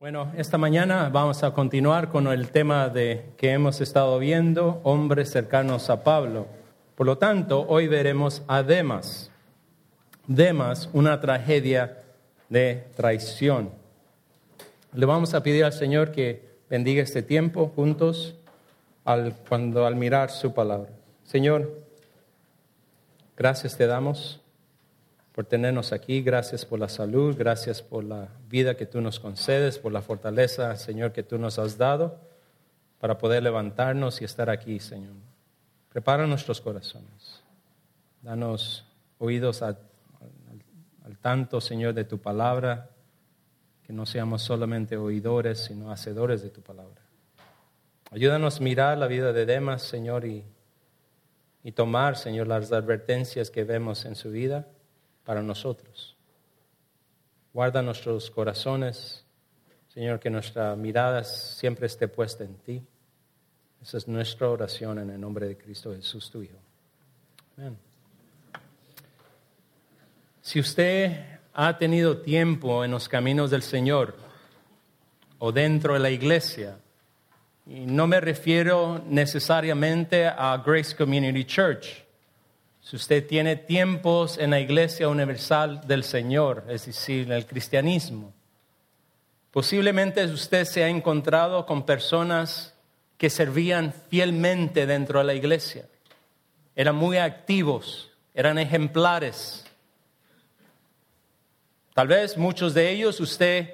Bueno, esta mañana vamos a continuar con el tema de que hemos estado viendo, hombres cercanos a Pablo. Por lo tanto, hoy veremos a Demas. Una tragedia de traición. Le vamos a pedir al Señor que bendiga este tiempo juntos al, cuando al mirar su palabra. Señor, gracias te damos por tenernos aquí, gracias por la salud, gracias por la vida que tú nos concedes, por la fortaleza, Señor, que tú nos has dado para poder levantarnos y estar aquí, Señor. Prepara nuestros corazones. Danos oídos al, tanto, Señor, de tu palabra, que no seamos solamente oidores, sino hacedores de tu palabra. Ayúdanos a mirar la vida de Demas, Señor, y, y tomar, Señor, las advertencias que vemos en su vida para nosotros. Guarda nuestros corazones, Señor, que nuestra mirada siempre esté puesta en ti. Esa es nuestra oración en el nombre de Cristo Jesús, tu Hijo. Amén. Si usted ha tenido tiempo en los caminos del Señor o dentro de la iglesia, y no me refiero necesariamente a Grace Community Church, si usted tiene tiempos en la Iglesia Universal del Señor, es decir, en el cristianismo, posiblemente usted se ha encontrado con personas que servían fielmente dentro de la iglesia. Eran muy activos, eran ejemplares. Tal vez muchos de ellos usted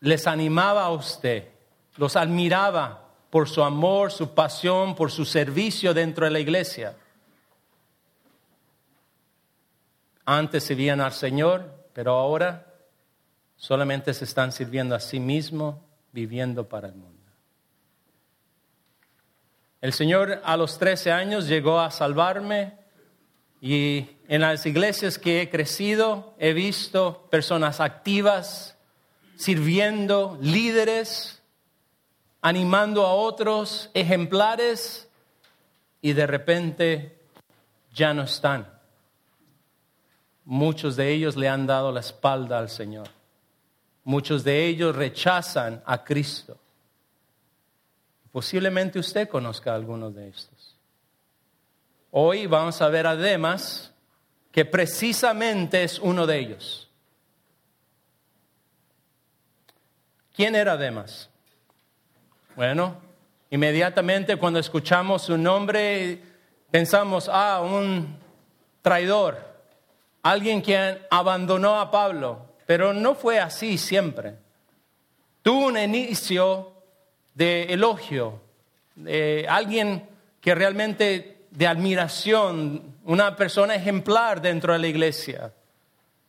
les animaba a usted, los admiraba por su amor, su pasión, por su servicio dentro de la iglesia. Antes servían al Señor, pero ahora solamente se están sirviendo a sí mismos, viviendo para el mundo. El Señor a los 13 años llegó a salvarme y en las iglesias que he crecido he visto personas activas, sirviendo, líderes, animando a otros, ejemplares, y de repente ya no están. Muchos de ellos le han dado la espalda al Señor. Muchos de ellos rechazan a Cristo. Posiblemente usted conozca a algunos de estos. Hoy vamos a ver a Demas, que precisamente es uno de ellos. ¿Quién era Demas? Bueno, inmediatamente cuando escuchamos su nombre pensamos, ah, un traidor alguien quien abandonó a Pablo, pero no fue así siempre. Tuvo un inicio de elogio, de alguien que realmente de admiración, una persona ejemplar dentro de la iglesia.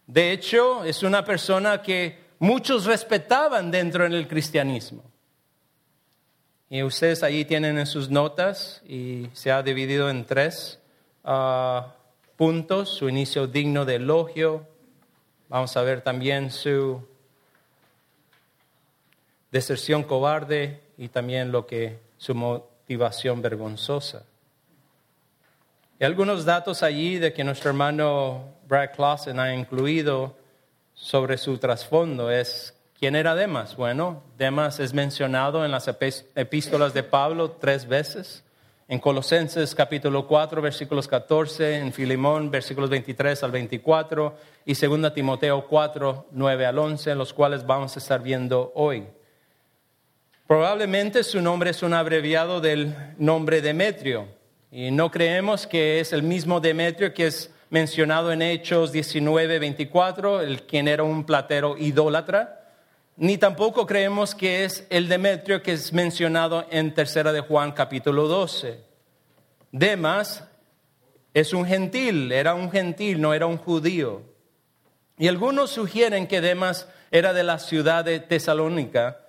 De hecho, es una persona que muchos respetaban dentro del cristianismo. Y ustedes allí tienen en sus notas y se ha dividido en tres. Ah, puntos, su inicio digno de elogio. Vamos a ver también su deserción cobarde y también lo que su motivación vergonzosa. Y algunos datos allí de que nuestro hermano Brad Clausen ha incluido sobre su trasfondo es quién era Demas. Bueno, Demas es mencionado en las epístolas de Pablo tres veces en Colosenses capítulo 4, versículos 14, en Filimón, versículos 23 al 24, y 2 Timoteo 4, 9 al 11, los cuales vamos a estar viendo hoy. Probablemente su nombre es un abreviado del nombre Demetrio, y no creemos que es el mismo Demetrio que es mencionado en Hechos 19, 24, el quien era un platero idólatra ni tampoco creemos que es el Demetrio que es mencionado en Tercera de Juan capítulo 12. Demas es un gentil, era un gentil, no era un judío. Y algunos sugieren que Demas era de la ciudad de Tesalónica,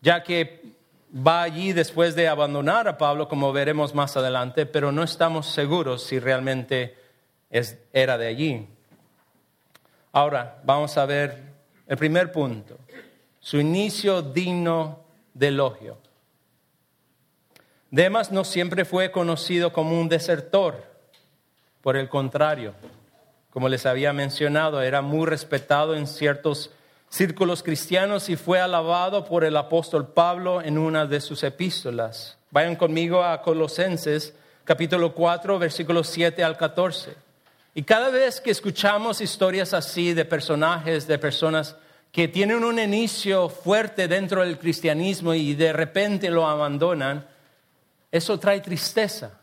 ya que va allí después de abandonar a Pablo, como veremos más adelante, pero no estamos seguros si realmente era de allí. Ahora, vamos a ver el primer punto su inicio digno de elogio. Demas no siempre fue conocido como un desertor, por el contrario, como les había mencionado, era muy respetado en ciertos círculos cristianos y fue alabado por el apóstol Pablo en una de sus epístolas. Vayan conmigo a Colosenses capítulo 4, versículos 7 al 14. Y cada vez que escuchamos historias así de personajes, de personas que tienen un inicio fuerte dentro del cristianismo y de repente lo abandonan, eso trae tristeza.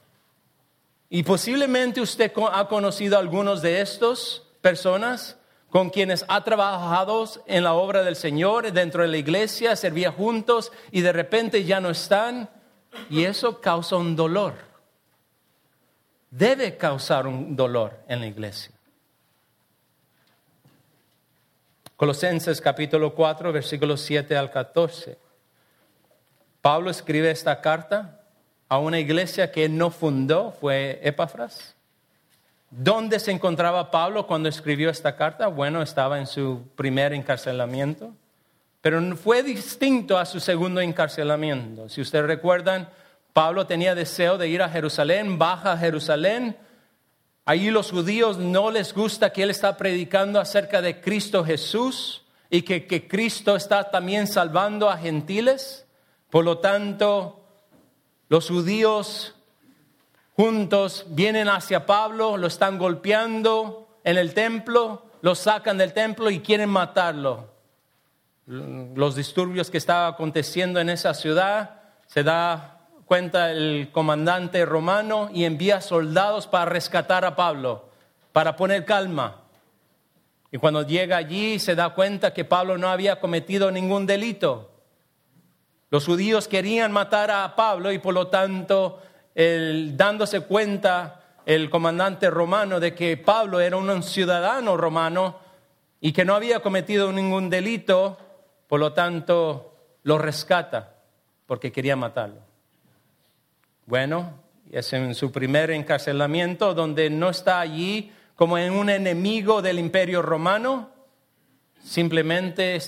Y posiblemente usted ha conocido a algunos de estos personas con quienes ha trabajado en la obra del Señor dentro de la iglesia, servía juntos y de repente ya no están y eso causa un dolor. Debe causar un dolor en la iglesia. Colosenses capítulo 4, versículos 7 al 14. Pablo escribe esta carta a una iglesia que no fundó, fue Epafras ¿Dónde se encontraba Pablo cuando escribió esta carta? Bueno, estaba en su primer encarcelamiento, pero fue distinto a su segundo encarcelamiento. Si ustedes recuerdan, Pablo tenía deseo de ir a Jerusalén, baja a Jerusalén. Allí los judíos no les gusta que él está predicando acerca de Cristo Jesús y que, que Cristo está también salvando a gentiles. Por lo tanto, los judíos juntos vienen hacia Pablo, lo están golpeando en el templo, lo sacan del templo y quieren matarlo. Los disturbios que estaban aconteciendo en esa ciudad, se da cuenta el comandante romano y envía soldados para rescatar a Pablo, para poner calma. Y cuando llega allí se da cuenta que Pablo no había cometido ningún delito. Los judíos querían matar a Pablo y por lo tanto dándose cuenta el comandante romano de que Pablo era un ciudadano romano y que no había cometido ningún delito, por lo tanto lo rescata porque quería matarlo. Bueno, es en su primer encarcelamiento donde no está allí como en un enemigo del imperio romano, simplemente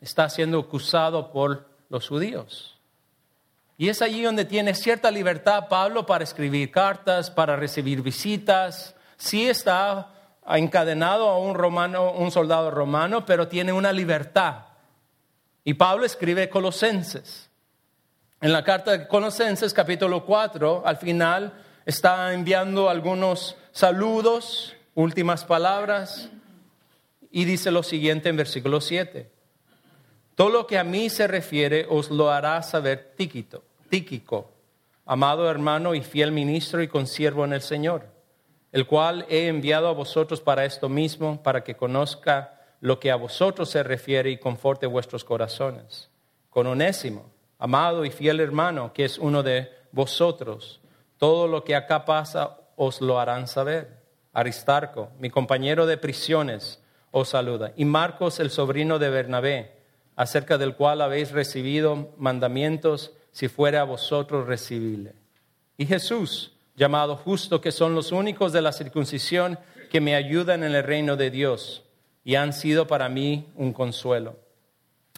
está siendo acusado por los judíos. Y es allí donde tiene cierta libertad Pablo para escribir cartas, para recibir visitas. Sí está encadenado a un romano, un soldado romano, pero tiene una libertad. Y Pablo escribe Colosenses. En la carta de Colosenses, capítulo 4, al final está enviando algunos saludos, últimas palabras, y dice lo siguiente en versículo 7. Todo lo que a mí se refiere os lo hará saber Tíquito, Tíquico, amado hermano y fiel ministro y consiervo en el Señor, el cual he enviado a vosotros para esto mismo, para que conozca lo que a vosotros se refiere y conforte vuestros corazones. Con Onésimo, amado y fiel hermano, que es uno de vosotros, todo lo que acá pasa os lo harán saber. Aristarco, mi compañero de prisiones, os saluda. Y Marcos, el sobrino de Bernabé, acerca del cual habéis recibido mandamientos, si fuera a vosotros recibible. Y Jesús, llamado justo, que son los únicos de la circuncisión que me ayudan en el reino de Dios y han sido para mí un consuelo.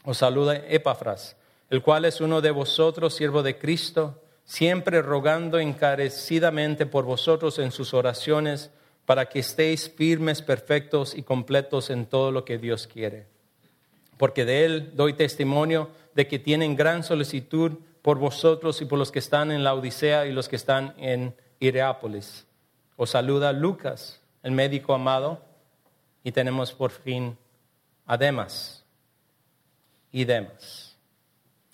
Os saluda Epafras, el cual es uno de vosotros, siervo de Cristo, siempre rogando encarecidamente por vosotros en sus oraciones, para que estéis firmes, perfectos y completos en todo lo que Dios quiere porque de él doy testimonio de que tienen gran solicitud por vosotros y por los que están en la Odisea y los que están en Iriápolis. Os saluda Lucas, el médico amado, y tenemos por fin a Demas y Demas.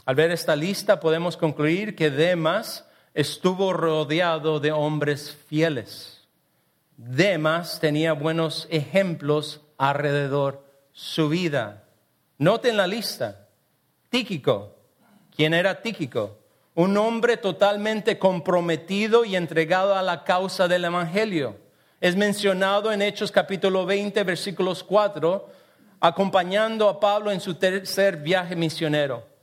Al ver esta lista podemos concluir que Demas estuvo rodeado de hombres fieles. Demas tenía buenos ejemplos alrededor su vida. Noten la lista. Tíquico. ¿Quién era Tíquico? Un hombre totalmente comprometido y entregado a la causa del Evangelio. Es mencionado en Hechos capítulo 20, versículos 4, acompañando a Pablo en su tercer viaje misionero.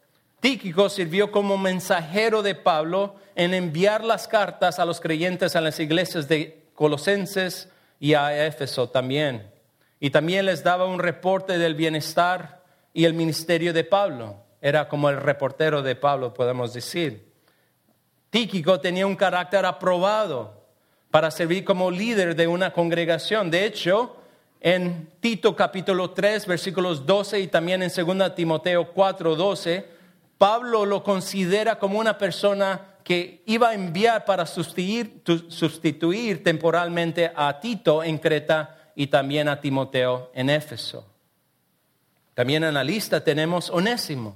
Tíquico sirvió como mensajero de Pablo en enviar las cartas a los creyentes a las iglesias de Colosenses y a Éfeso también. Y también les daba un reporte del bienestar y el ministerio de Pablo. Era como el reportero de Pablo, podemos decir. Tíquico tenía un carácter aprobado para servir como líder de una congregación. De hecho, En Tito capítulo 3, versículos 12 y también en 2 Timoteo 4, 12, Pablo lo considera como una persona que iba a enviar para sustituir, temporalmente a Tito en Creta y también a Timoteo en Éfeso. También en la lista tenemos Onésimo.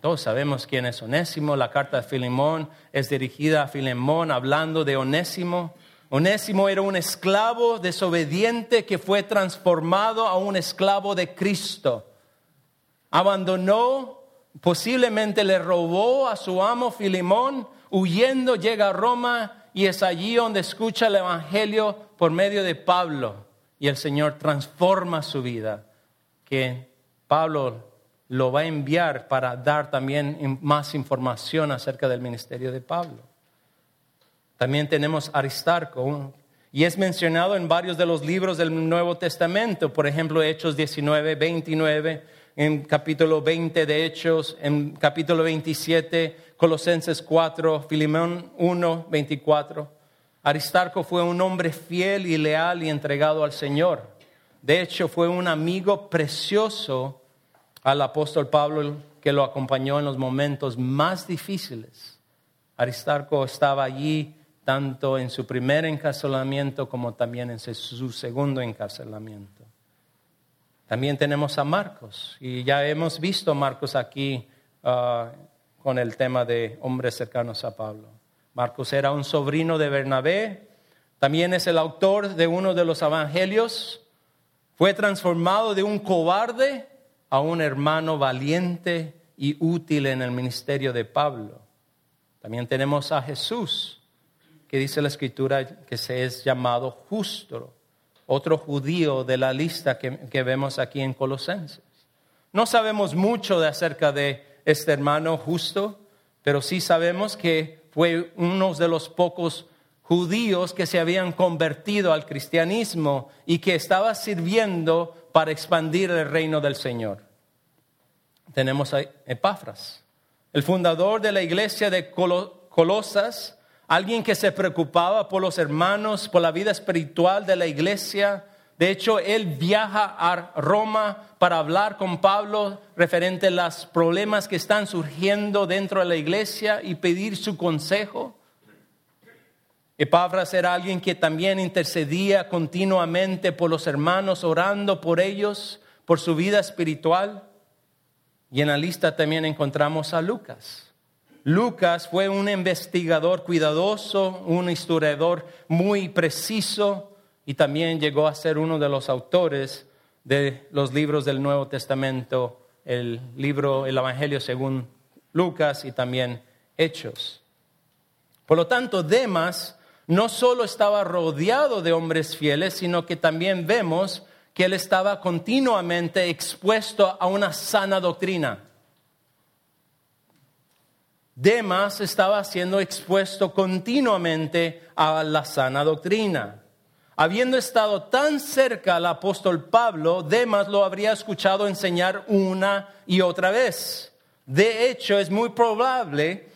Todos sabemos quién es Onésimo. La carta de Filemón es dirigida a Filemón hablando de Onésimo. Onésimo era un esclavo desobediente que fue transformado a un esclavo de Cristo. Abandonó, posiblemente le robó a su amo Filemón, huyendo llega a Roma y es allí donde escucha el Evangelio por medio de Pablo. Y el Señor transforma su vida, que Pablo lo va a enviar para dar también más información acerca del ministerio de Pablo. También tenemos Aristarco, y es mencionado en varios de los libros del Nuevo Testamento, por ejemplo, Hechos 19, 29, en capítulo 20 de Hechos, en capítulo 27, Colosenses 4, Filimón 1, 24. Aristarco fue un hombre fiel y leal y entregado al Señor. De hecho, fue un amigo precioso al apóstol Pablo que lo acompañó en los momentos más difíciles. Aristarco estaba allí tanto en su primer encarcelamiento como también en su segundo encarcelamiento. También tenemos a Marcos y ya hemos visto a Marcos aquí ah, con el tema de hombres cercanos a Pablo. Marcos era un sobrino de Bernabé, también es el autor de uno de los evangelios, fue transformado de un cobarde a un hermano valiente y útil en el ministerio de Pablo. También tenemos a Jesús, que dice la escritura que se es llamado justo, otro judío de la lista que, que vemos aquí en Colosenses. No sabemos mucho de acerca de este hermano justo, pero sí sabemos que fue uno de los pocos judíos que se habían convertido al cristianismo y que estaba sirviendo para expandir el reino del Señor. Tenemos a Epafras, el fundador de la iglesia de Colosas, alguien que se preocupaba por los hermanos, por la vida espiritual de la iglesia. De hecho, él viaja a Roma para hablar con Pablo referente a los problemas que están surgiendo dentro de la iglesia y pedir su consejo. Epafras era alguien que también intercedía continuamente por los hermanos, orando por ellos, por su vida espiritual. Y en la lista también encontramos a Lucas. Lucas fue un investigador cuidadoso, un historiador muy preciso y también llegó a ser uno de los autores de los libros del Nuevo Testamento, el libro, el Evangelio según Lucas y también Hechos. Por lo tanto, Demas no solo estaba rodeado de hombres fieles, sino que también vemos que él estaba continuamente expuesto a una sana doctrina. Demas estaba siendo expuesto continuamente a la sana doctrina. Habiendo estado tan cerca al apóstol Pablo, Demas lo habría escuchado enseñar una y otra vez. De hecho, es muy probable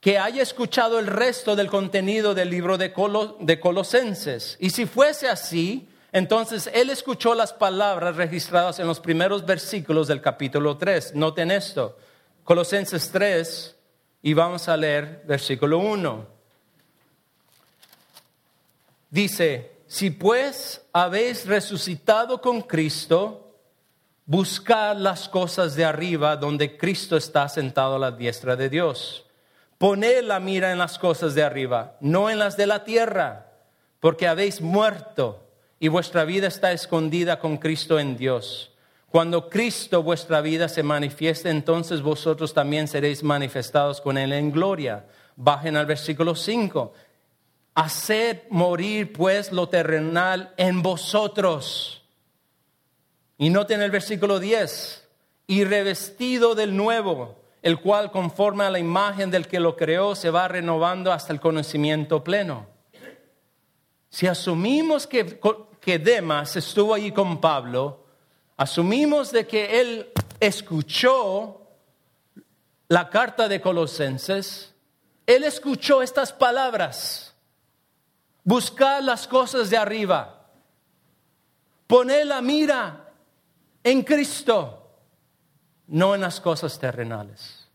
que haya escuchado el resto del contenido del libro de, Colosenses. Y si fuese así, entonces él escuchó las palabras registradas en los primeros versículos del capítulo 3. Noten esto, Colosenses 3, y vamos a leer versículo 1. Dice, si pues habéis resucitado con Cristo, buscad las cosas de arriba donde Cristo está sentado a la diestra de Dios. Poned la mira en las cosas de arriba, no en las de la tierra, porque habéis muerto y vuestra vida está escondida con Cristo en Dios. Cuando Cristo vuestra vida se manifieste, entonces vosotros también seréis manifestados con Él en gloria. Bajen al versículo 5. Haced morir pues lo terrenal en vosotros. Y noten el versículo 10. Y revestido del nuevo, el cual conforme a la imagen del que lo creó se va renovando hasta el conocimiento pleno. Si asumimos que, que Demas estuvo allí con Pablo, asumimos de que él escuchó la carta de Colosenses, él escuchó estas palabras, buscar las cosas de arriba. Poné la mira en Cristo, no en las cosas terrenales.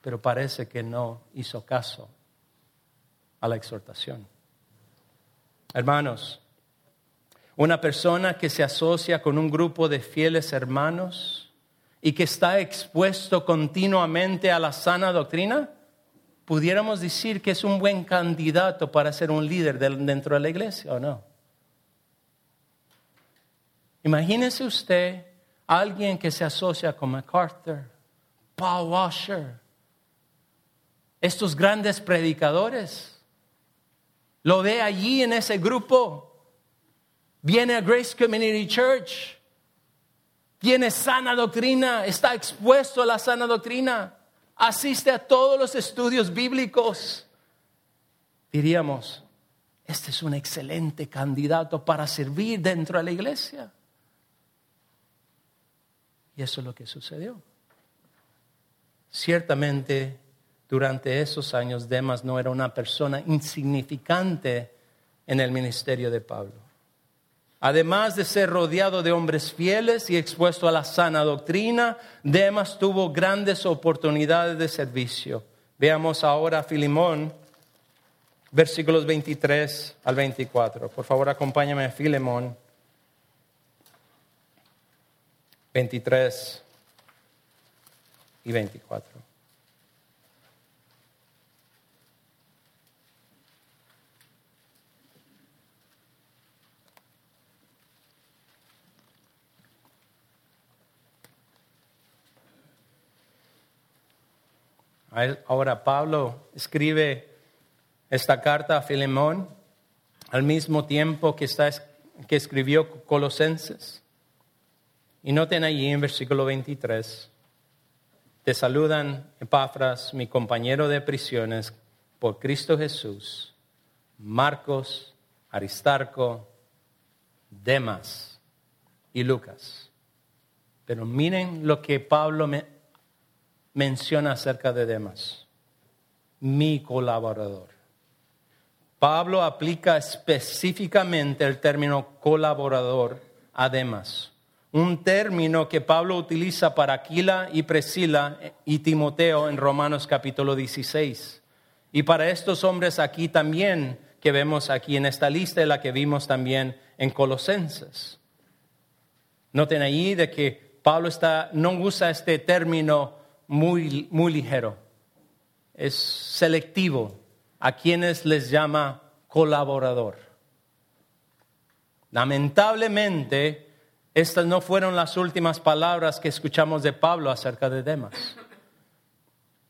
Pero parece que no hizo caso a la exhortación. Hermanos, una persona que se asocia con un grupo de fieles hermanos y que está expuesto continuamente a la sana doctrina, pudiéramos decir que es un buen candidato para ser un líder dentro de la iglesia o no. Imagínese usted alguien que se asocia con MacArthur, Paul Washer, estos grandes predicadores lo ve allí en ese grupo. Viene a Grace Community Church. Tiene sana doctrina, está expuesto a la sana doctrina. Asiste a todos los estudios bíblicos. Diríamos, este es un excelente candidato para servir dentro de la iglesia. Y eso es lo que sucedió. Ciertamente durante esos años Demas no era una persona insignificante en el ministerio de Pablo. Además de ser rodeado de hombres fieles y expuesto a la sana doctrina, Demas tuvo grandes oportunidades de servicio. Veamos ahora a Filimón, versículos 23 al 24. Por favor, acompáñame a Filemón 23 y 24. Ahora Pablo escribe esta carta a Filemón al mismo tiempo que, está, que escribió Colosenses. Y noten allí en versículo 23, te saludan Epafras, mi compañero de prisiones, por Cristo Jesús, Marcos, Aristarco, Demas y Lucas. Pero miren lo que Pablo me, menciona acerca de Demas, mi colaborador. Pablo aplica específicamente el término colaborador a Demas, un término que Pablo utiliza para Aquila y Priscila y Timoteo en Romanos capítulo 16. Y para estos hombres aquí también, que vemos aquí en esta lista, y la que vimos también en Colosenses. Noten ahí de que Pablo está, no usa este término muy, muy ligero, es selectivo a quienes les llama colaborador. Lamentablemente, estas no fueron las últimas palabras que escuchamos de Pablo acerca de Demas.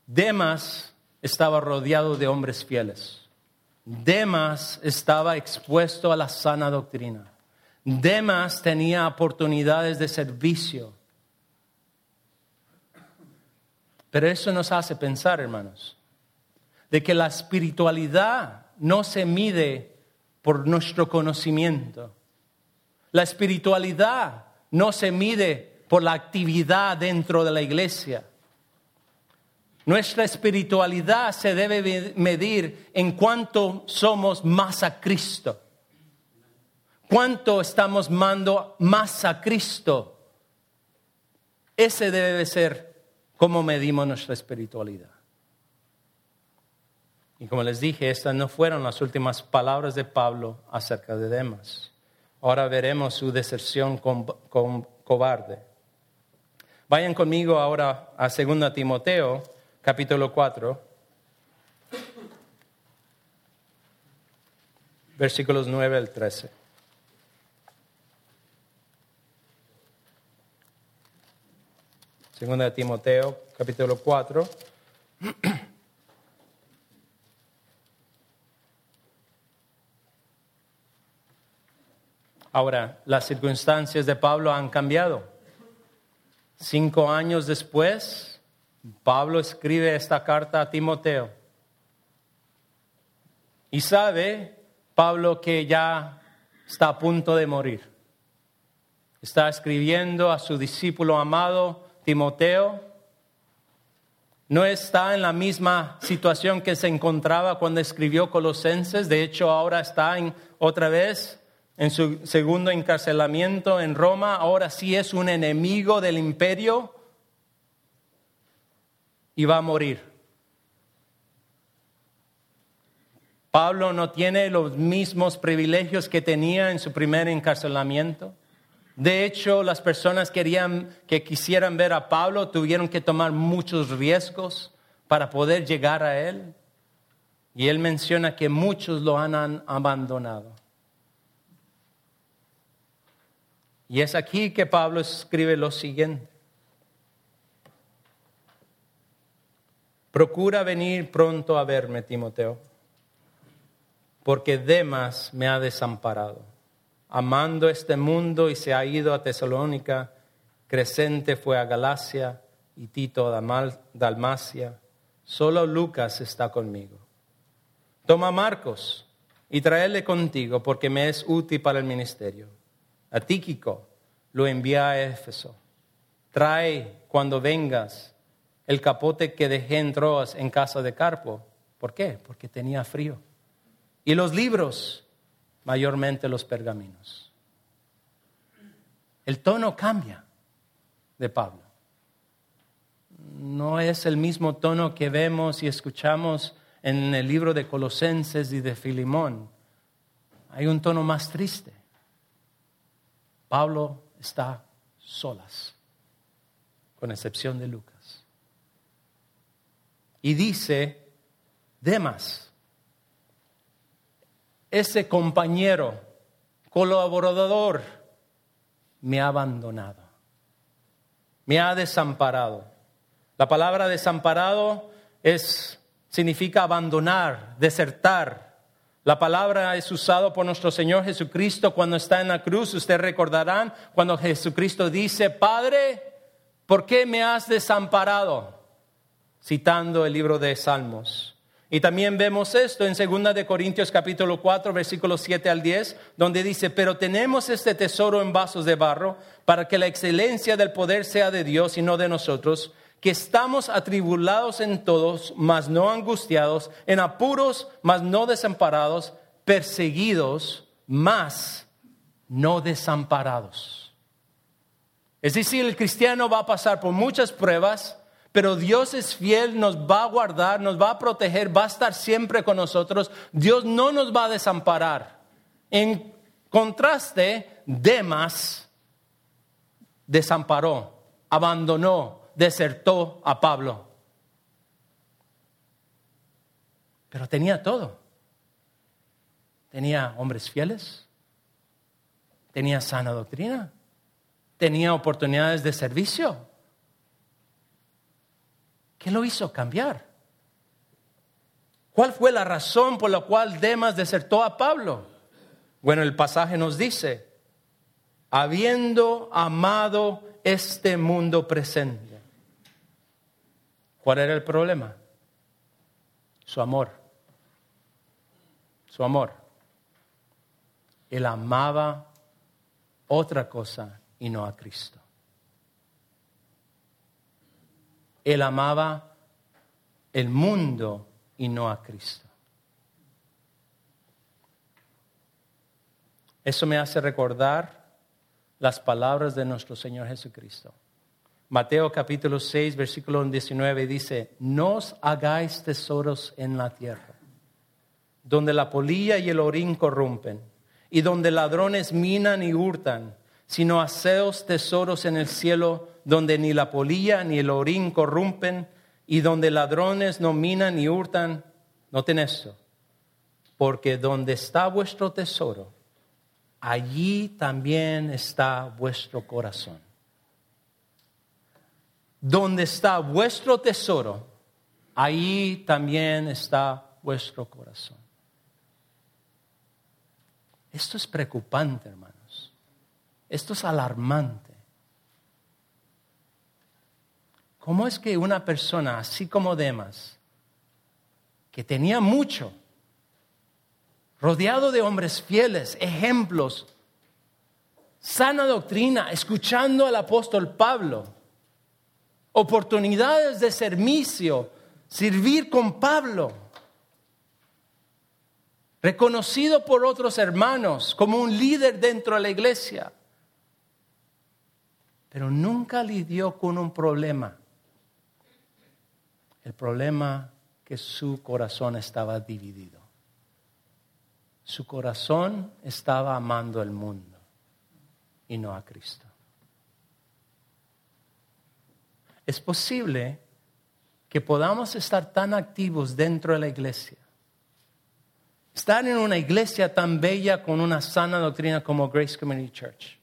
Demas estaba rodeado de hombres fieles. Demas estaba expuesto a la sana doctrina. Demas tenía oportunidades de servicio. Pero eso nos hace pensar, hermanos, de que la espiritualidad no se mide por nuestro conocimiento. La espiritualidad no se mide por la actividad dentro de la iglesia. Nuestra espiritualidad se debe medir en cuánto somos más a Cristo. Cuánto estamos mando más a Cristo. Ese debe ser cómo medimos nuestra espiritualidad. Y como les dije, estas no fueron las últimas palabras de Pablo acerca de Demas. Ahora veremos su deserción con, cobarde. Vayan conmigo ahora a 2 Timoteo, capítulo 4, versículos 9 al 13. Segunda de Timoteo, capítulo 4. Ahora, las circunstancias de Pablo han cambiado. Cinco años después, Pablo escribe esta carta a Timoteo. Y sabe Pablo que ya está a punto de morir. Está escribiendo a su discípulo amado Timoteo no está en la misma situación que se encontraba cuando escribió Colosenses, de hecho ahora está en, otra vez en su segundo encarcelamiento en Roma, ahora sí es un enemigo del imperio y va a morir. Pablo no tiene los mismos privilegios que tenía en su primer encarcelamiento. De hecho, las personas querían, que quisieran ver a Pablo tuvieron que tomar muchos riesgos para poder llegar a él. Y él menciona que muchos lo han abandonado. Y es aquí que Pablo escribe lo siguiente. Procura venir pronto a verme, Timoteo, porque Demas me ha desamparado, amando este mundo y se ha ido a Tesalónica, Crescente fue a Galacia y Tito a Dalmacia. Solo Lucas está conmigo. Toma Marcos y tráele contigo porque me es útil para el ministerio a Tíquico lo envía a Éfeso. Trae cuando vengas el capote que dejé en Troas en casa de Carpo. ¿Por qué? Porque tenía frío. Y los libros, mayormente los pergaminos. El tono cambia de Pablo. No es el mismo tono que vemos y escuchamos en el libro de Colosenses y de Filimón. Hay un tono más triste. Pablo está solas, con excepción de Lucas. Y dice, Demas, ese compañero, colaborador, me ha abandonado, me ha desamparado. La palabra desamparado es, significa abandonar, desertar la palabra es usada por nuestro Señor Jesucristo cuando está en la cruz. Ustedes recordarán cuando Jesucristo dice, Padre, ¿por qué me has desamparado? Citando el libro de Salmos. Y también vemos esto en 2 de Corintios capítulo 4, versículos 7 al 10, donde dice, pero tenemos este tesoro en vasos de barro para que la excelencia del poder sea de Dios y no de nosotros que estamos atribulados en todos, mas no angustiados, en apuros, mas no desamparados, perseguidos, mas no desamparados. Es decir, el cristiano va a pasar por muchas pruebas, pero Dios es fiel, nos va a guardar, nos va a proteger, va a estar siempre con nosotros. Dios no nos va a desamparar. En contraste, Demas desamparó, abandonó, desertó a Pablo. Pero tenía todo. Tenía hombres fieles, tenía sana doctrina, tenía oportunidades de servicio. ¿Qué lo hizo cambiar? ¿Cuál fue la razón por la cual Demas desertó a Pablo? Bueno, el pasaje nos dice, habiendo amado este mundo presente. ¿Cuál era el problema? Su amor. Su amor. Él amaba otra cosa y no a Cristo. Él amaba el mundo y no a Cristo. Eso me hace recordar las palabras de nuestro Señor Jesucristo. Mateo capítulo 6, versículo 19 dice, no os hagáis tesoros en la tierra, donde la polilla y el orín corrompen, y donde ladrones minan y hurtan, sino haceos tesoros en el cielo, donde ni la polilla ni el orín corrompen, y donde ladrones no minan ni hurtan. Noten esto, porque donde está vuestro tesoro, allí también está vuestro corazón. Donde está vuestro tesoro, ahí también está vuestro corazón. Esto es preocupante, hermanos. Esto es alarmante. ¿Cómo es que una persona, así como Demas, que tenía mucho, rodeado de hombres fieles, ejemplos, sana doctrina, escuchando al apóstol Pablo, oportunidades de servicio, servir con Pablo. reconocido por otros hermanos como un líder dentro de la iglesia, pero nunca lidió con un problema. El problema que su corazón estaba dividido. Su corazón estaba amando el mundo y no a Cristo. Es posible que podamos estar tan activos dentro de la iglesia, estar en una iglesia tan bella con una sana doctrina como Grace Community Church.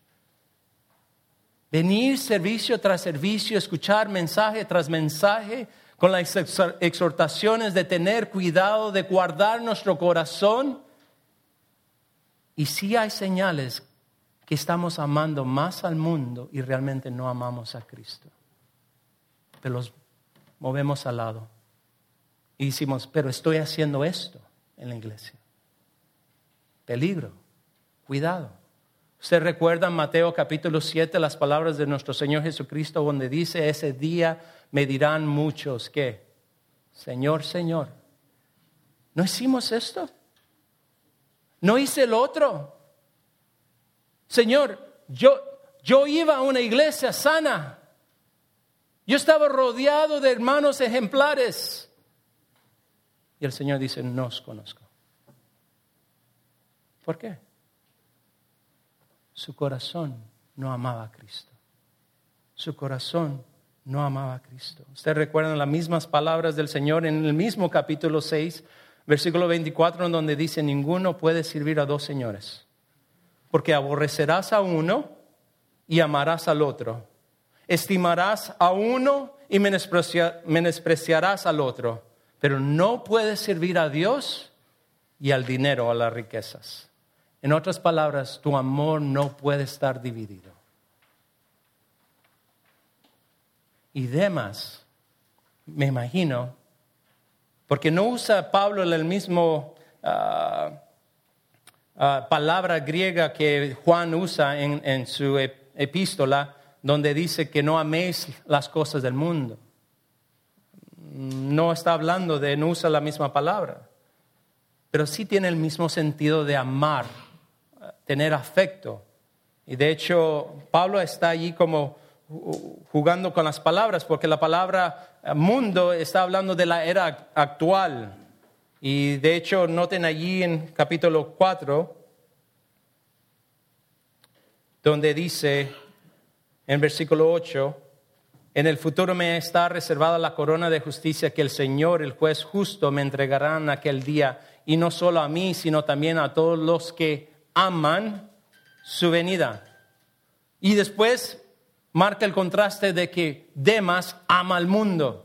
Venir servicio tras servicio, escuchar mensaje tras mensaje, con las exhortaciones de tener cuidado, de guardar nuestro corazón. Y si hay señales que estamos amando más al mundo y realmente no amamos a Cristo. Pero los movemos al lado. Y decimos, pero estoy haciendo esto en la iglesia. Peligro, cuidado. Usted recuerda Mateo capítulo 7 las palabras de nuestro Señor Jesucristo donde dice, ese día me dirán muchos que, Señor, Señor, ¿no hicimos esto? ¿No hice el otro? Señor, yo, yo iba a una iglesia sana. Yo estaba rodeado de hermanos ejemplares. Y el Señor dice, no os conozco. ¿Por qué? Su corazón no amaba a Cristo. Su corazón no amaba a Cristo. Usted recuerda las mismas palabras del Señor en el mismo capítulo 6, versículo 24, en donde dice, ninguno puede servir a dos señores, porque aborrecerás a uno y amarás al otro. Estimarás a uno y menospreciarás al otro, pero no puedes servir a Dios y al dinero, a las riquezas. En otras palabras, tu amor no puede estar dividido. y demás, me imagino, porque no usa Pablo el mismo ah, ah, palabra griega que Juan usa en, su epístola, donde dice que no améis las cosas del mundo. No está hablando de, no usa la misma palabra, pero sí tiene el mismo sentido de amar, tener afecto. Y de hecho, Pablo está allí como jugando con las palabras, porque la palabra mundo está hablando de la era actual. Y de hecho, noten allí en capítulo 4, donde dice en versículo 8, en el futuro me está reservada la corona de justicia que el Señor, el juez justo, me entregará en aquel día, y no solo a mí, sino también a todos los que aman su venida. Y después marca el contraste de que Demas ama al mundo.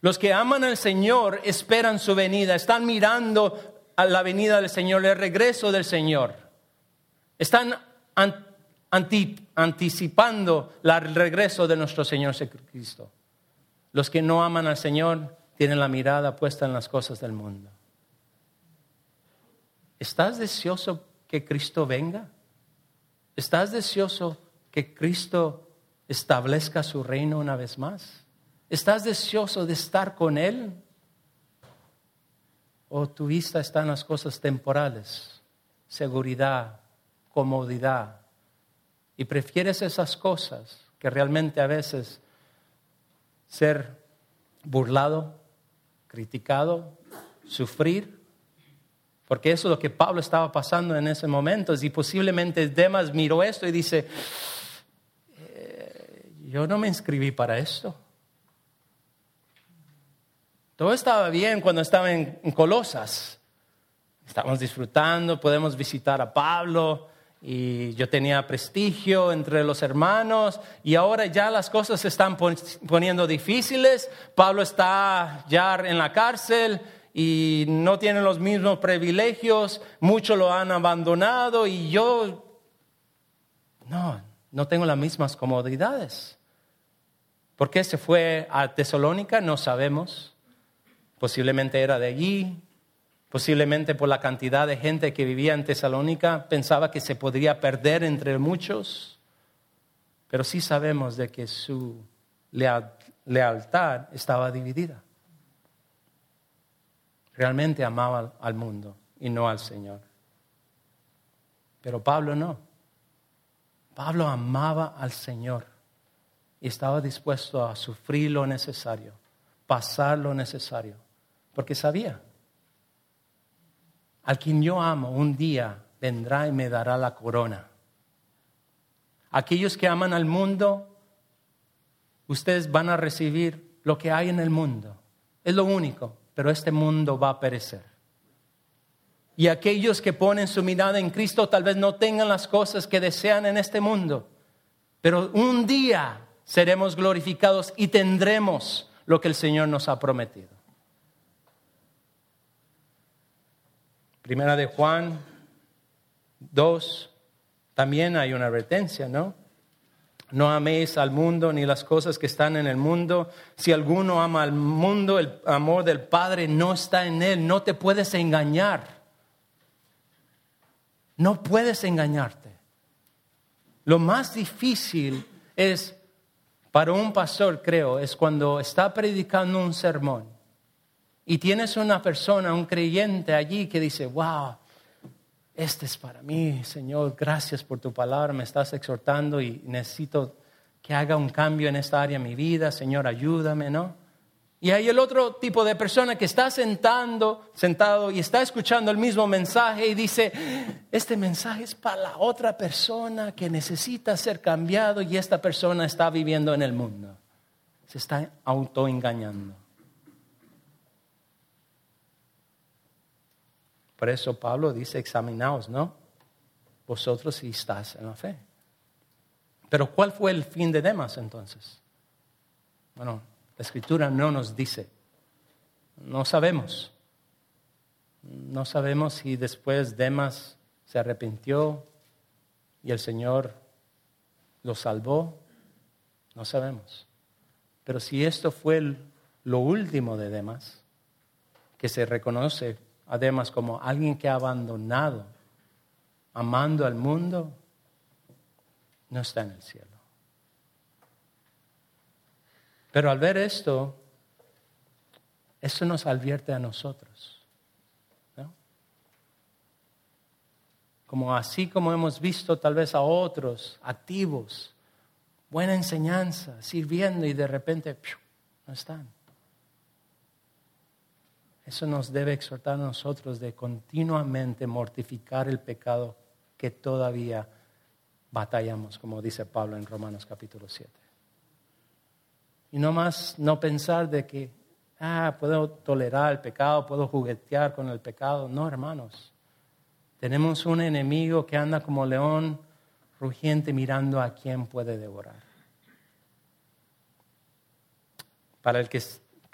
Los que aman al Señor esperan su venida, están mirando a la venida del Señor, el regreso del Señor. Están anticipando el regreso de nuestro Señor Jesucristo. Los que no aman al Señor tienen la mirada puesta en las cosas del mundo. ¿Estás deseoso que Cristo venga? ¿Estás deseoso que Cristo establezca su reino una vez más? ¿Estás deseoso de estar con Él? ¿O tu vista está en las cosas temporales? Seguridad, comodidad. Y prefieres esas cosas que realmente a veces ser burlado, criticado, sufrir, porque eso es lo que Pablo estaba pasando en ese momento. Y posiblemente Demas miró esto y dice, yo no me inscribí para esto. Todo estaba bien cuando estaba en, Colosas. Estábamos disfrutando, podemos visitar a Pablo y yo tenía prestigio entre los hermanos y ahora ya las cosas se están poniendo difíciles. Pablo está ya en la cárcel y no tiene los mismos privilegios, muchos lo han abandonado y yo no, no tengo las mismas comodidades. ¿Por qué se fue a Tesalónica? No sabemos. Posiblemente era de allí, posiblemente por la cantidad de gente que vivía en Tesalónica, pensaba que se podría perder entre muchos, pero sí sabemos de que su lealtad estaba dividida. Realmente amaba al mundo y no al Señor. Pero Pablo no. Pablo amaba al Señor y estaba dispuesto a sufrir lo necesario, pasar lo necesario, porque sabía, al quien yo amo un día vendrá y me dará la corona. Aquellos que aman al mundo, ustedes van a recibir lo que hay en el mundo. Es lo único, pero este mundo va a perecer. Y aquellos que ponen su mirada en Cristo tal vez no tengan las cosas que desean en este mundo, pero un día seremos glorificados y tendremos lo que el Señor nos ha prometido. Primera de Juan 2, también hay una advertencia, ¿no? No améis al mundo ni las cosas que están en el mundo. Si alguno ama al mundo, el amor del Padre no está en él. No te puedes engañar. No puedes engañarte. Lo más difícil es, para un pastor, creo, es cuando está predicando un sermón y tienes una persona, un creyente allí que dice, wow, este es para mí, Señor, gracias por tu palabra, me estás exhortando y necesito que haga un cambio en esta área de mi vida, Señor, ayúdame, ¿no? Y hay el otro tipo de persona que está sentando, sentado y está escuchando el mismo mensaje y dice, este mensaje es para la otra persona que necesita ser cambiado y esta persona está viviendo en el mundo. Se está autoengañando. Por eso Pablo dice, examinaos, ¿no? Vosotros si estás en la fe. Pero ¿cuál fue el fin de Demas entonces? Bueno, la escritura no nos dice. No sabemos. No sabemos si después Demas se arrepintió y el Señor lo salvó. No sabemos. Pero si esto fue lo último de Demas, que se reconoce además como alguien que ha abandonado, amando al mundo, no está en el cielo. Pero al ver esto, esto nos advierte a nosotros. Como así como hemos visto tal vez a otros activos, buena enseñanza, sirviendo y de repente no están. Eso nos debe exhortar a nosotros de continuamente mortificar el pecado que todavía batallamos, como dice Pablo en Romanos capítulo 7. Y no más no pensar de que, ah, puedo tolerar el pecado, puedo juguetear con el pecado. No, hermanos. Tenemos un enemigo que anda como león rugiente mirando a quién puede devorar. Para el que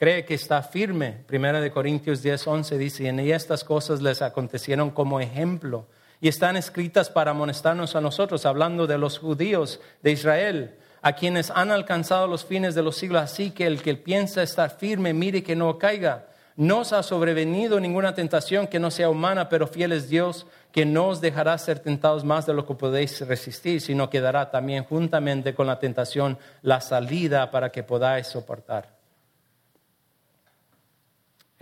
cree que está firme. Primera de Corintios 10, 11 dice, y estas cosas les acontecieron como ejemplo y están escritas para amonestarnos a nosotros, hablando de los judíos de Israel, a quienes han alcanzado los fines de los siglos. Así que el que piensa estar firme, mire que no caiga. No os ha sobrevenido ninguna tentación que no sea humana, pero fiel es Dios, que no os dejará ser tentados más de lo que podéis resistir, sino que dará también juntamente con la tentación la salida para que podáis soportar.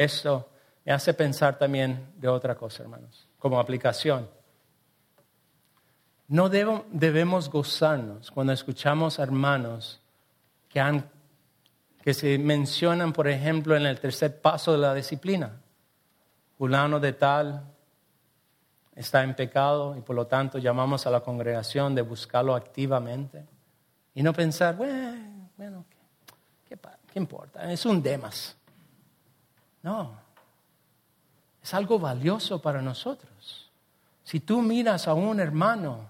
Esto me hace pensar también de otra cosa, hermanos, como aplicación. No debemos gozarnos cuando escuchamos hermanos que, se mencionan, por ejemplo, en el tercer paso de la disciplina. Fulano de tal está en pecado y por lo tanto llamamos a la congregación de buscarlo activamente y no pensar, bueno, bueno ¿qué, qué importa? Es un demas. No, es algo valioso para nosotros. Si tú miras a un hermano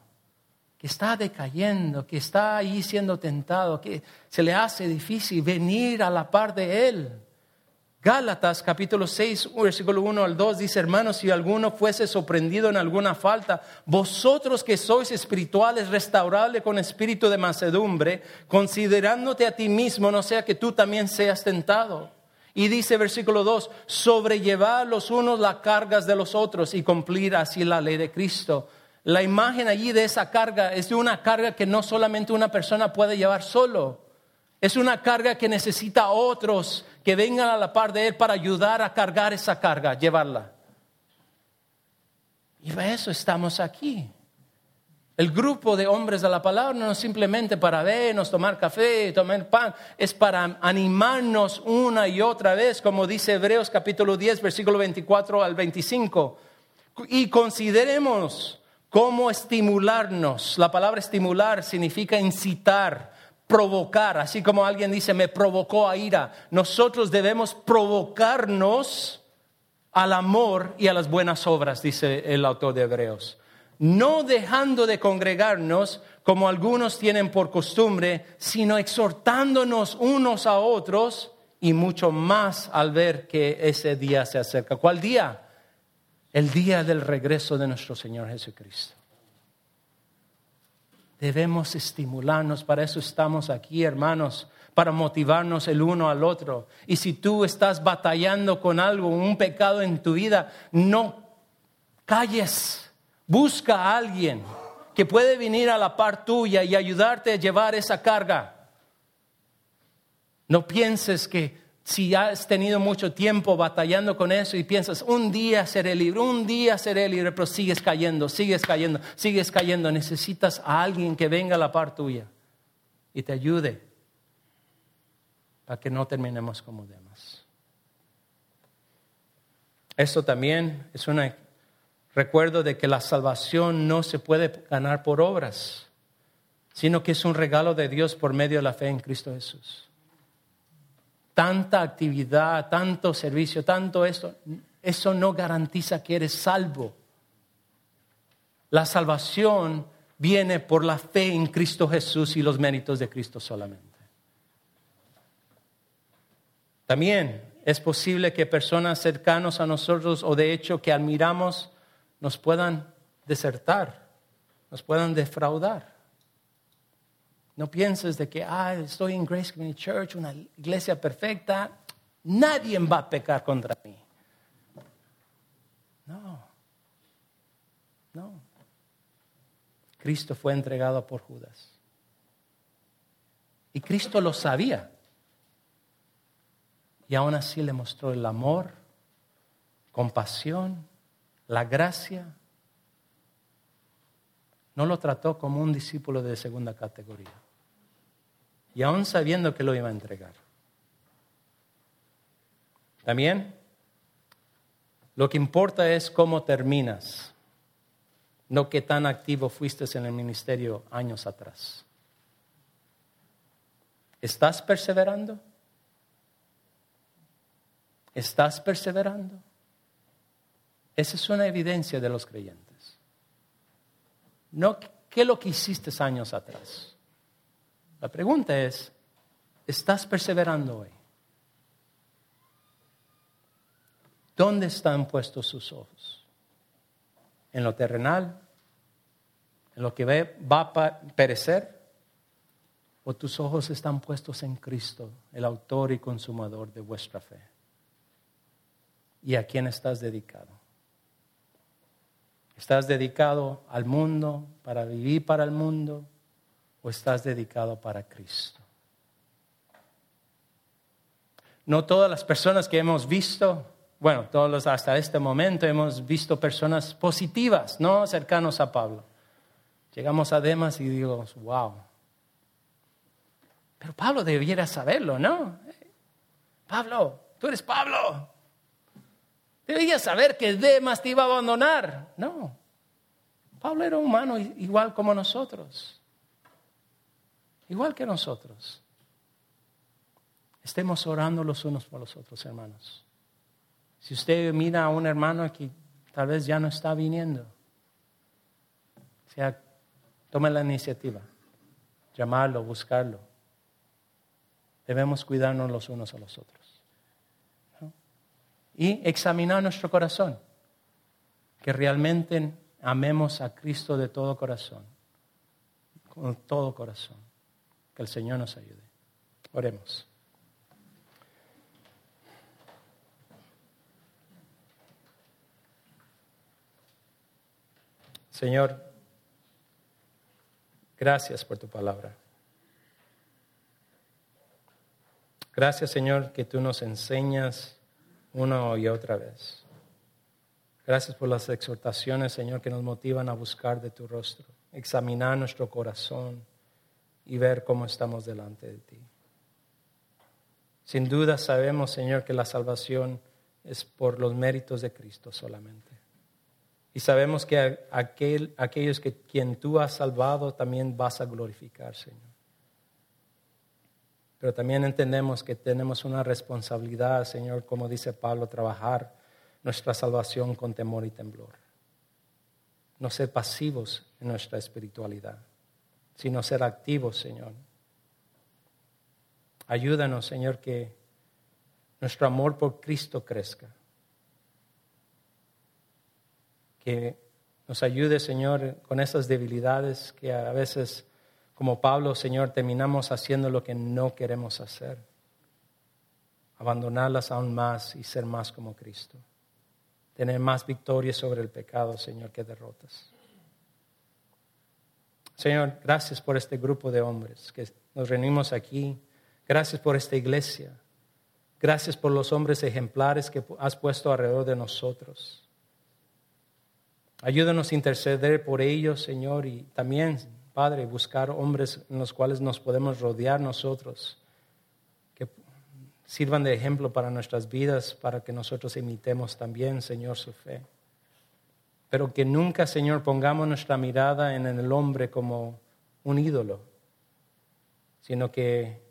que está decayendo, que está ahí siendo tentado, que se le hace difícil venir a la par de él, Gálatas capítulo 6, versículo 1 al 2 dice, hermanos, si alguno fuese sorprendido en alguna falta, vosotros que sois espirituales, restaurable con espíritu de mansedumbre, considerándote a ti mismo, no sea que tú también seas tentado. Y dice versículo 2, sobrellevar los unos las cargas de los otros y cumplir así la ley de Cristo. La imagen allí de esa carga es de una carga que no solamente una persona puede llevar solo. Es una carga que necesita a otros que vengan a la par de Él para ayudar a cargar esa carga, llevarla. Y para eso estamos aquí. El grupo de hombres de la palabra no es simplemente para vernos, tomar café, tomar pan, es para animarnos una y otra vez, como dice Hebreos capítulo 10, versículo 24 al 25. Y consideremos cómo estimularnos. La palabra estimular significa incitar, provocar, así como alguien dice, me provocó a ira. Nosotros debemos provocarnos al amor y a las buenas obras, dice el autor de Hebreos. No dejando de congregarnos como algunos tienen por costumbre, sino exhortándonos unos a otros y mucho más al ver que ese día se acerca. ¿Cuál día? El día del regreso de nuestro Señor Jesucristo. Debemos estimularnos, para eso estamos aquí, hermanos, para motivarnos el uno al otro. Y si tú estás batallando con algo, un pecado en tu vida, no calles, busca a alguien que puede venir a la par tuya y ayudarte a llevar esa carga. No pienses que si has tenido mucho tiempo batallando con eso y piensas, un día seré libre, un día seré libre, pero sigues cayendo, sigues cayendo, sigues cayendo, necesitas a alguien que venga a la par tuya y te ayude para que no terminemos como demás. Esto también es un recuerdo de que la salvación no se puede ganar por obras, sino que es un regalo de Dios por medio de la fe en Cristo Jesús tanta actividad, tanto servicio, tanto esto, eso no garantiza que eres salvo. La salvación viene por la fe en Cristo Jesús y los méritos de Cristo solamente. También es posible que personas cercanas a nosotros o de hecho que admiramos nos puedan desertar, nos puedan defraudar. No pienses de que, ah, estoy en Grace Community Church, una iglesia perfecta, nadie va a pecar contra mí. No, no. Cristo fue entregado por Judas. Y Cristo lo sabía. Y aún así le mostró el amor, compasión, la gracia. No lo trató como un discípulo de segunda categoría y aún sabiendo que lo iba a entregar. También lo que importa es cómo terminas, no qué tan activo fuiste en el ministerio años atrás. ¿Estás perseverando? ¿Estás perseverando? Esa es una evidencia de los creyentes. No qué lo que hiciste años atrás. La pregunta es, ¿estás perseverando hoy? ¿Dónde están puestos sus ojos? ¿En lo terrenal? ¿En lo que va a perecer? ¿O tus ojos están puestos en Cristo, el autor y consumador de vuestra fe? ¿Y a quién estás dedicado? ¿Estás dedicado al mundo, para vivir para el mundo? o estás dedicado para Cristo? No todas las personas que hemos visto, bueno, todos hasta este momento hemos visto personas positivas, no cercanos a Pablo. Llegamos a Demas y digo, wow. Pero Pablo debiera saberlo, ¿no? Pablo, tú eres Pablo. Deberías saber que Demas te iba a abandonar. No. Pablo era humano igual como nosotros igual que nosotros. Estemos orando los unos por los otros, hermanos. Si usted mira a un hermano que tal vez ya no está viniendo, sea, tome la iniciativa, llamarlo, buscarlo. Debemos cuidarnos los unos a los otros. Y examinar nuestro corazón, que realmente amemos a Cristo de todo corazón, con todo corazón. Que el Señor nos ayude. Oremos. Señor, gracias por tu palabra. Gracias, Señor, que tú nos enseñas una y otra vez. Gracias por las exhortaciones, Señor, que nos motivan a buscar de tu rostro, examinar nuestro corazón y ver cómo estamos delante de ti. Sin duda sabemos, Señor, que la salvación es por los méritos de Cristo solamente. Y sabemos que aquel, aquellos que quien tú has salvado también vas a glorificar, Señor. Pero también entendemos que tenemos una responsabilidad, Señor, como dice Pablo, trabajar nuestra salvación con temor y temblor. No ser pasivos en nuestra espiritualidad, sino ser activos, Señor. Ayúdanos, Señor, que nuestro amor por Cristo crezca. Que nos ayude, Señor, con esas debilidades que a veces como Pablo, Señor, terminamos haciendo lo que no queremos hacer. Abandonarlas aún más y ser más como Cristo. Tener más victoria sobre el pecado, Señor, que derrotas. Señor, gracias por este grupo de hombres que nos reunimos aquí. Gracias por esta iglesia. Gracias por los hombres ejemplares que has puesto alrededor de nosotros. Ayúdanos a interceder por ellos, Señor, y también Padre, buscar hombres en los cuales nos podemos rodear nosotros, que sirvan de ejemplo para nuestras vidas, para que nosotros imitemos también, Señor, su fe. Pero que nunca, Señor, pongamos nuestra mirada en el hombre como un ídolo, sino que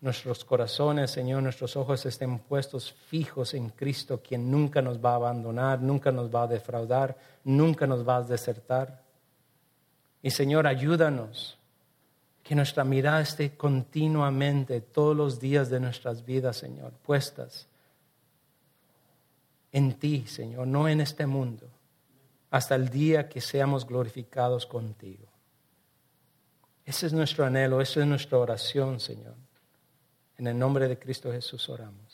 nuestros corazones, Señor, nuestros ojos estén puestos fijos en Cristo, quien nunca nos va a abandonar, nunca nos va a defraudar, nunca nos va a desertar. Y Señor, ayúdanos que nuestra mirada esté continuamente, todos los días de nuestras vidas, Señor, puestas en ti, Señor, no en este mundo, hasta el día que seamos glorificados contigo. Ese es nuestro anhelo, esa es nuestra oración, Señor. En el nombre de Cristo Jesús oramos.